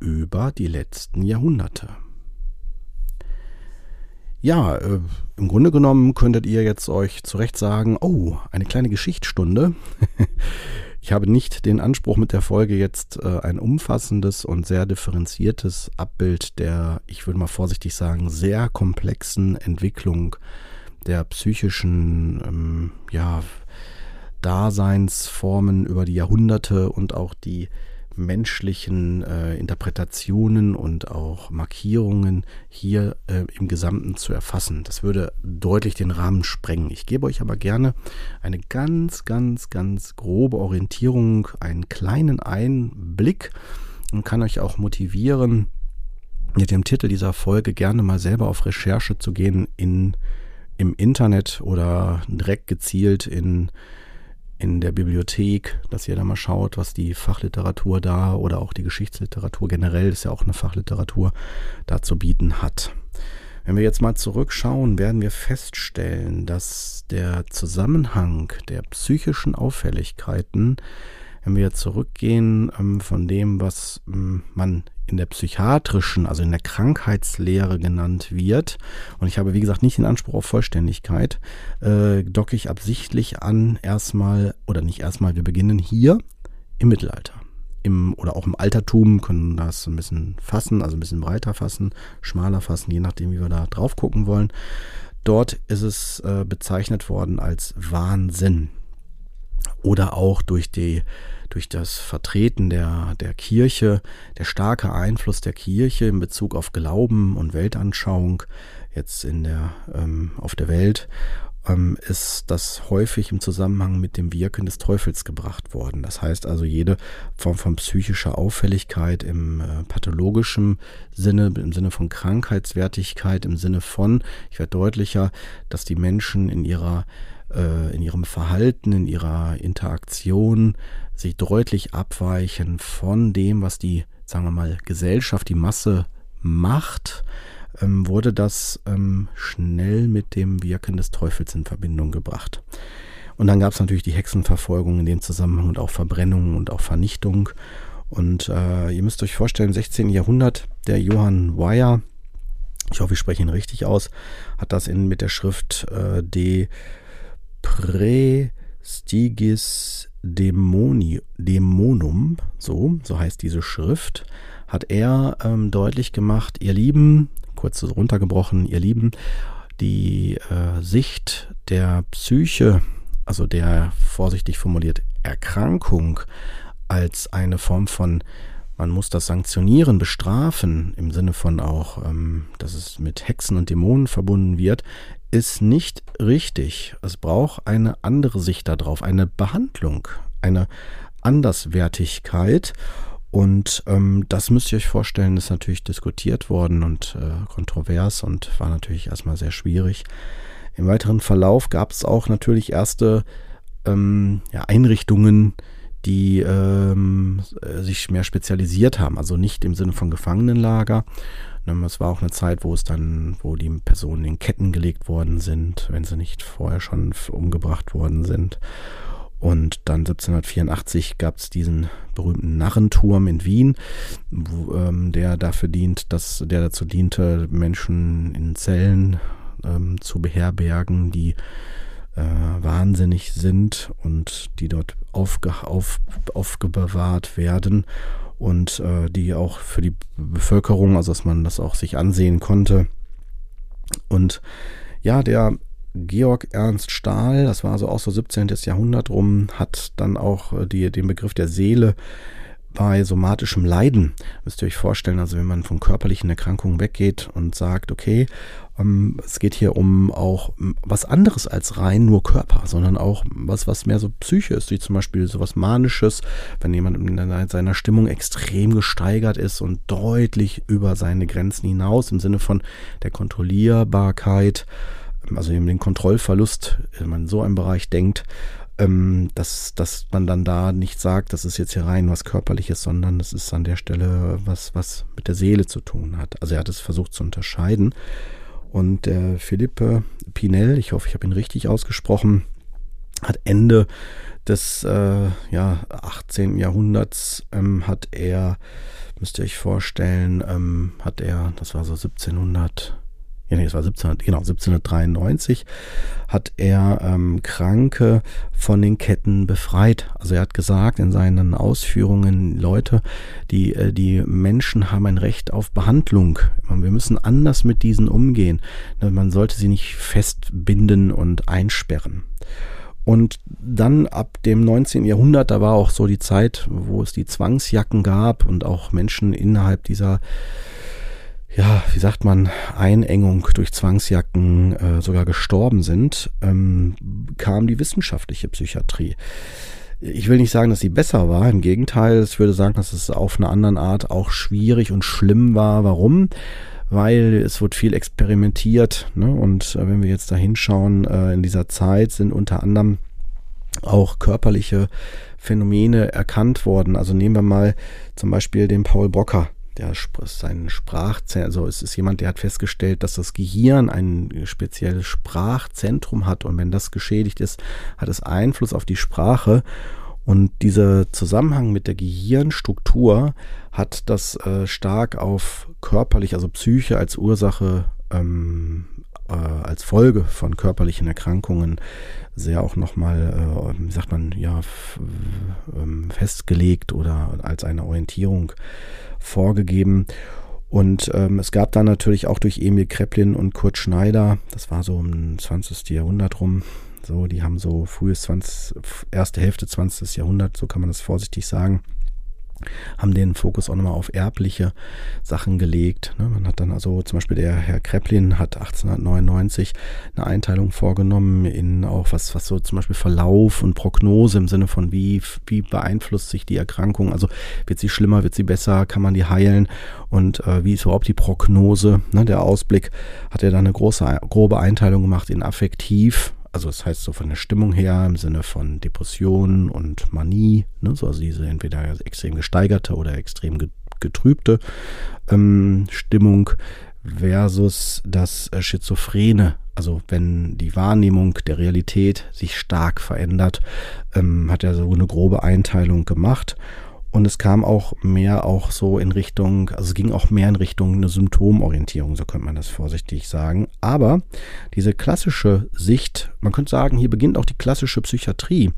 über die letzten Jahrhunderte. Ja, äh, im Grunde genommen könntet ihr jetzt euch zurecht sagen, oh, eine kleine Geschichtsstunde. ich habe nicht den Anspruch mit der Folge jetzt äh, ein umfassendes und sehr differenziertes Abbild der, ich würde mal vorsichtig sagen, sehr komplexen Entwicklung der psychischen, ähm, ja, Daseinsformen über die Jahrhunderte und auch die menschlichen äh, Interpretationen und auch Markierungen hier äh, im Gesamten zu erfassen. Das würde deutlich den Rahmen sprengen. Ich gebe euch aber gerne eine ganz, ganz, ganz grobe Orientierung, einen kleinen Einblick und kann euch auch motivieren, mit dem Titel dieser Folge gerne mal selber auf Recherche zu gehen in, im Internet oder direkt gezielt in in der Bibliothek, dass ihr da mal schaut, was die Fachliteratur da oder auch die Geschichtsliteratur generell, ist ja auch eine Fachliteratur, da zu bieten hat. Wenn wir jetzt mal zurückschauen, werden wir feststellen, dass der Zusammenhang der psychischen Auffälligkeiten, wenn wir zurückgehen ähm, von dem, was ähm, man in der psychiatrischen, also in der Krankheitslehre genannt wird, und ich habe wie gesagt nicht den Anspruch auf Vollständigkeit, äh, docke ich absichtlich an erstmal, oder nicht erstmal, wir beginnen hier im Mittelalter. Im, oder auch im Altertum können das ein bisschen fassen, also ein bisschen breiter fassen, schmaler fassen, je nachdem, wie wir da drauf gucken wollen. Dort ist es äh, bezeichnet worden als Wahnsinn. Oder auch durch die durch das Vertreten der, der Kirche, der starke Einfluss der Kirche in Bezug auf Glauben und Weltanschauung jetzt in der, ähm, auf der Welt, ähm, ist das häufig im Zusammenhang mit dem Wirken des Teufels gebracht worden. Das heißt also, jede Form von psychischer Auffälligkeit im äh, pathologischen Sinne, im Sinne von Krankheitswertigkeit, im Sinne von, ich werde deutlicher, dass die Menschen in ihrer äh, in ihrem Verhalten, in ihrer Interaktion sich deutlich abweichen von dem, was die, sagen wir mal, Gesellschaft, die Masse macht, ähm, wurde das ähm, schnell mit dem Wirken des Teufels in Verbindung gebracht. Und dann gab es natürlich die Hexenverfolgung in dem Zusammenhang und auch Verbrennung und auch Vernichtung. Und äh, ihr müsst euch vorstellen, im 16. Jahrhundert, der Johann Weyer, ich hoffe, ich spreche ihn richtig aus, hat das in, mit der Schrift äh, De Prestigis Dämoni, Dämonum, so, so heißt diese Schrift, hat er ähm, deutlich gemacht, ihr Lieben, kurz runtergebrochen, ihr Lieben, die äh, Sicht der Psyche, also der vorsichtig formuliert Erkrankung, als eine Form von, man muss das sanktionieren, bestrafen, im Sinne von auch, ähm, dass es mit Hexen und Dämonen verbunden wird, ist nicht richtig. Es braucht eine andere Sicht darauf, eine Behandlung, eine Anderswertigkeit. Und ähm, das müsst ihr euch vorstellen, ist natürlich diskutiert worden und äh, kontrovers und war natürlich erstmal sehr schwierig. Im weiteren Verlauf gab es auch natürlich erste ähm, ja, Einrichtungen, die ähm, sich mehr spezialisiert haben. Also nicht im Sinne von Gefangenenlager, Ne, es war auch eine Zeit, wo es dann, wo die Personen in Ketten gelegt worden sind, wenn sie nicht vorher schon umgebracht worden sind. Und dann 1784 gab es diesen berühmten Narrenturm in Wien, wo, ähm, der dafür dient, dass der dazu diente, Menschen in Zellen ähm, zu beherbergen, die äh, wahnsinnig sind und die dort aufge, auf, aufbewahrt werden und äh, die auch für die Bevölkerung, also dass man das auch sich ansehen konnte. Und ja, der Georg Ernst Stahl, das war also auch so 17. Jahrhundert rum, hat dann auch äh, die, den Begriff der Seele bei somatischem Leiden, müsst ihr euch vorstellen, also wenn man von körperlichen Erkrankungen weggeht und sagt, okay, ähm, es geht hier um auch was anderes als rein nur Körper, sondern auch was, was mehr so Psyche ist, wie zum Beispiel sowas Manisches, wenn jemand in seiner Stimmung extrem gesteigert ist und deutlich über seine Grenzen hinaus im Sinne von der Kontrollierbarkeit, also eben den Kontrollverlust, wenn man in so einem Bereich denkt, ähm, dass, dass man dann da nicht sagt, das ist jetzt hier rein was Körperliches, sondern das ist an der Stelle was, was mit der Seele zu tun hat. Also er hat es versucht zu unterscheiden. Und der Philippe Pinel, ich hoffe, ich habe ihn richtig ausgesprochen, hat Ende des äh, ja, 18. Jahrhunderts ähm, hat er, müsst ihr euch vorstellen, ähm, hat er, das war so 1700, ja, nee, es war 17, genau, 1793, hat er ähm, Kranke von den Ketten befreit. Also er hat gesagt in seinen Ausführungen, Leute, die, äh, die Menschen haben ein Recht auf Behandlung. Wir müssen anders mit diesen umgehen. Man sollte sie nicht festbinden und einsperren. Und dann ab dem 19. Jahrhundert, da war auch so die Zeit, wo es die Zwangsjacken gab und auch Menschen innerhalb dieser ja, wie sagt man, Einengung durch Zwangsjacken äh, sogar gestorben sind, ähm, kam die wissenschaftliche Psychiatrie. Ich will nicht sagen, dass sie besser war, im Gegenteil, ich würde sagen, dass es auf eine andere Art auch schwierig und schlimm war. Warum? Weil es wird viel experimentiert. Ne? Und äh, wenn wir jetzt da hinschauen, äh, in dieser Zeit sind unter anderem auch körperliche Phänomene erkannt worden. Also nehmen wir mal zum Beispiel den Paul Brocker der sein Sprachzentrum, also es ist jemand, der hat festgestellt, dass das Gehirn ein spezielles Sprachzentrum hat und wenn das geschädigt ist, hat es Einfluss auf die Sprache. Und dieser Zusammenhang mit der Gehirnstruktur hat das äh, stark auf körperlich, also Psyche als Ursache, ähm, äh, als Folge von körperlichen Erkrankungen sehr auch nochmal, äh, wie sagt man, ja, ähm, festgelegt oder als eine Orientierung vorgegeben. Und ähm, es gab dann natürlich auch durch Emil Kreplin und Kurt Schneider, das war so im 20. Jahrhundert rum, so, die haben so frühes 20, erste Hälfte 20. Jahrhundert, so kann man das vorsichtig sagen, haben den Fokus auch nochmal auf erbliche Sachen gelegt. Ne? Man hat dann also zum Beispiel der Herr Kreplin hat 1899 eine Einteilung vorgenommen in auch was, was so zum Beispiel Verlauf und Prognose im Sinne von wie, wie beeinflusst sich die Erkrankung, also wird sie schlimmer, wird sie besser, kann man die heilen und äh, wie ist überhaupt die Prognose, ne? der Ausblick, hat er dann eine große, grobe Einteilung gemacht in affektiv, also das heißt so von der Stimmung her im Sinne von Depression und Manie, ne, so also diese entweder extrem gesteigerte oder extrem getrübte ähm, Stimmung versus das äh, Schizophrene, also wenn die Wahrnehmung der Realität sich stark verändert, ähm, hat er so eine grobe Einteilung gemacht und es kam auch mehr auch so in Richtung, also es ging auch mehr in Richtung eine Symptomorientierung, so könnte man das vorsichtig sagen. Aber diese klassische Sicht, man könnte sagen, hier beginnt auch die klassische Psychiatrie,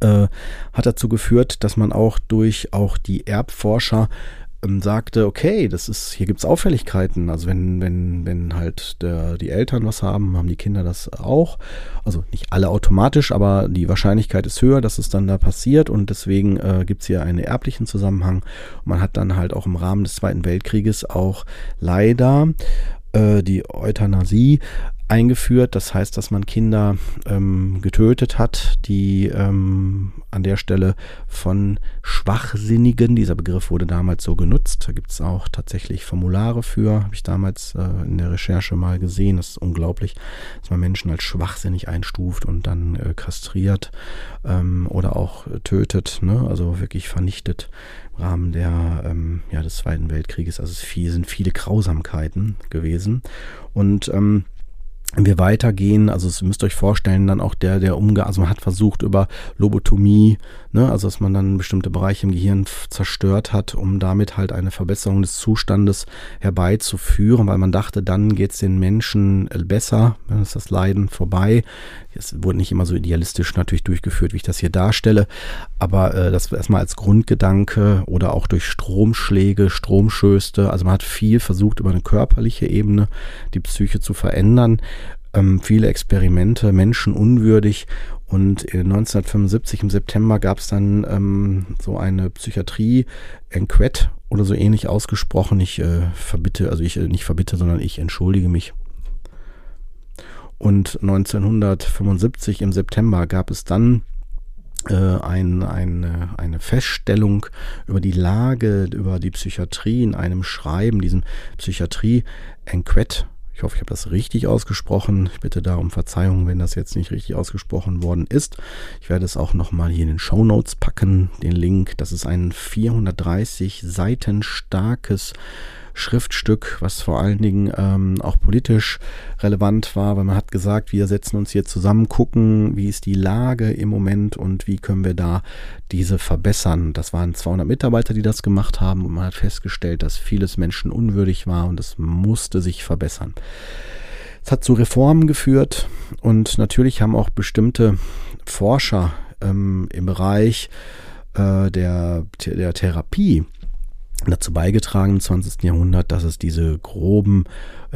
äh, hat dazu geführt, dass man auch durch auch die Erbforscher ähm, sagte, okay, das ist, hier gibt es Auffälligkeiten. Also wenn, wenn, wenn halt der, die Eltern was haben, haben die Kinder das auch. Also nicht alle automatisch, aber die Wahrscheinlichkeit ist höher, dass es dann da passiert und deswegen äh, gibt es hier einen erblichen Zusammenhang. Und man hat dann halt auch im Rahmen des Zweiten Weltkrieges auch leider äh, die Euthanasie eingeführt. Das heißt, dass man Kinder ähm, getötet hat, die ähm, an der Stelle von Schwachsinnigen, dieser Begriff wurde damals so genutzt, da gibt es auch tatsächlich Formulare für, habe ich damals äh, in der Recherche mal gesehen. Das ist unglaublich, dass man Menschen als schwachsinnig einstuft und dann äh, kastriert ähm, oder auch tötet, ne? also wirklich vernichtet im Rahmen der, ähm, ja, des Zweiten Weltkrieges. Also es sind viele Grausamkeiten gewesen. Und ähm, wir weitergehen, also es müsst euch vorstellen, dann auch der, der Umgang, also man hat versucht über Lobotomie, ne, also dass man dann bestimmte Bereiche im Gehirn zerstört hat, um damit halt eine Verbesserung des Zustandes herbeizuführen, weil man dachte, dann geht es den Menschen besser, dann ist das Leiden vorbei. Es wurde nicht immer so idealistisch natürlich durchgeführt, wie ich das hier darstelle, aber äh, das erstmal als Grundgedanke oder auch durch Stromschläge, Stromschöste. Also man hat viel versucht über eine körperliche Ebene die Psyche zu verändern. Ähm, viele Experimente, menschenunwürdig. Und 1975 im September gab es dann ähm, so eine Psychiatrie, Enquete oder so ähnlich ausgesprochen. Ich äh, verbitte, also ich äh, nicht verbitte, sondern ich entschuldige mich. Und 1975 im September gab es dann äh, ein, eine, eine Feststellung über die Lage, über die Psychiatrie in einem Schreiben, diesem Psychiatrie-Enquete ich hoffe, ich habe das richtig ausgesprochen. Ich bitte da um Verzeihung, wenn das jetzt nicht richtig ausgesprochen worden ist. Ich werde es auch nochmal hier in den Show Notes packen, den Link. Das ist ein 430 Seiten starkes Schriftstück, was vor allen Dingen ähm, auch politisch relevant war, weil man hat gesagt, wir setzen uns hier zusammen, gucken, wie ist die Lage im Moment und wie können wir da diese verbessern. Das waren 200 Mitarbeiter, die das gemacht haben und man hat festgestellt, dass vieles Menschen unwürdig war und es musste sich verbessern. Es hat zu Reformen geführt und natürlich haben auch bestimmte Forscher ähm, im Bereich äh, der, der Therapie dazu beigetragen im 20. Jahrhundert, dass es diese groben,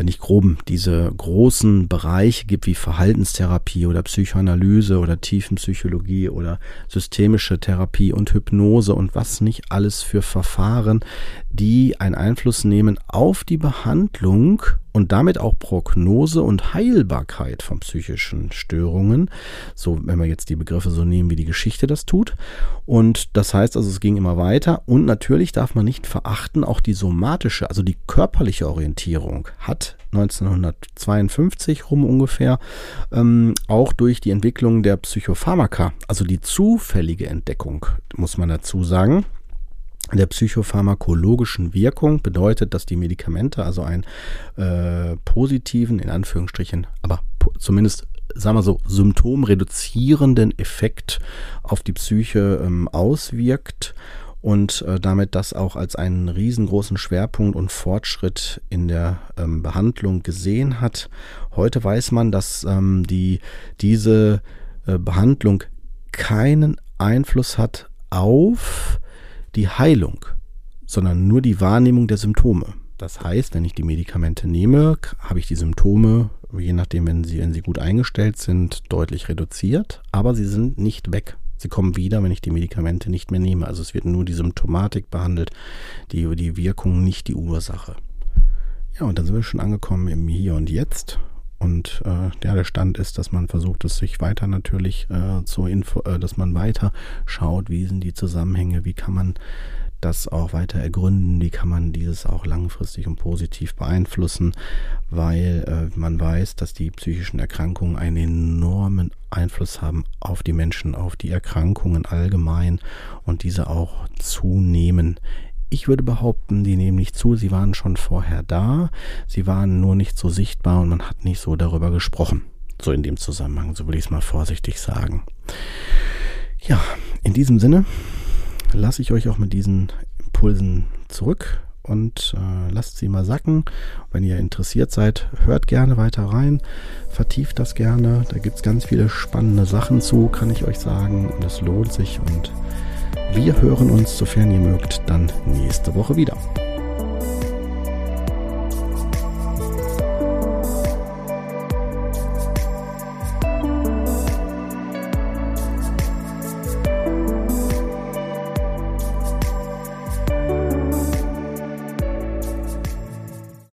nicht groben, diese großen Bereiche gibt wie Verhaltenstherapie oder Psychoanalyse oder Tiefenpsychologie oder systemische Therapie und Hypnose und was nicht alles für Verfahren, die einen Einfluss nehmen auf die Behandlung und damit auch Prognose und Heilbarkeit von psychischen Störungen. So, wenn wir jetzt die Begriffe so nehmen, wie die Geschichte das tut. Und das heißt also, es ging immer weiter. Und natürlich darf man nicht verachten, auch die somatische, also die körperliche Orientierung hat 1952 rum ungefähr, ähm, auch durch die Entwicklung der Psychopharmaka, also die zufällige Entdeckung, muss man dazu sagen, der psychopharmakologischen Wirkung bedeutet, dass die Medikamente also einen äh, positiven, in Anführungsstrichen, aber zumindest, sagen wir so, symptomreduzierenden Effekt auf die Psyche ähm, auswirkt und äh, damit das auch als einen riesengroßen Schwerpunkt und Fortschritt in der ähm, Behandlung gesehen hat. Heute weiß man, dass ähm, die, diese äh, Behandlung keinen Einfluss hat auf die Heilung, sondern nur die Wahrnehmung der Symptome. Das heißt, wenn ich die Medikamente nehme, habe ich die Symptome, je nachdem, wenn sie, wenn sie gut eingestellt sind, deutlich reduziert, aber sie sind nicht weg. Sie kommen wieder, wenn ich die Medikamente nicht mehr nehme. Also es wird nur die Symptomatik behandelt, die, die Wirkung, nicht die Ursache. Ja, und dann sind wir schon angekommen im Hier und Jetzt. Und äh, ja, der Stand ist, dass man versucht, es sich weiter natürlich äh, zu info, äh, dass man weiter schaut, wie sind die Zusammenhänge, wie kann man das auch weiter ergründen, wie kann man dieses auch langfristig und positiv beeinflussen, weil äh, man weiß, dass die psychischen Erkrankungen einen enormen Einfluss haben auf die Menschen, auf die Erkrankungen allgemein und diese auch zunehmen. Ich würde behaupten, die nehmen nicht zu, sie waren schon vorher da, sie waren nur nicht so sichtbar und man hat nicht so darüber gesprochen. So in dem Zusammenhang, so will ich es mal vorsichtig sagen. Ja, in diesem Sinne lasse ich euch auch mit diesen Impulsen zurück und äh, lasst sie mal sacken. Wenn ihr interessiert seid, hört gerne weiter rein, vertieft das gerne. Da gibt es ganz viele spannende Sachen zu, kann ich euch sagen. Und es lohnt sich und wir hören uns, sofern ihr mögt, dann nächste Woche wieder.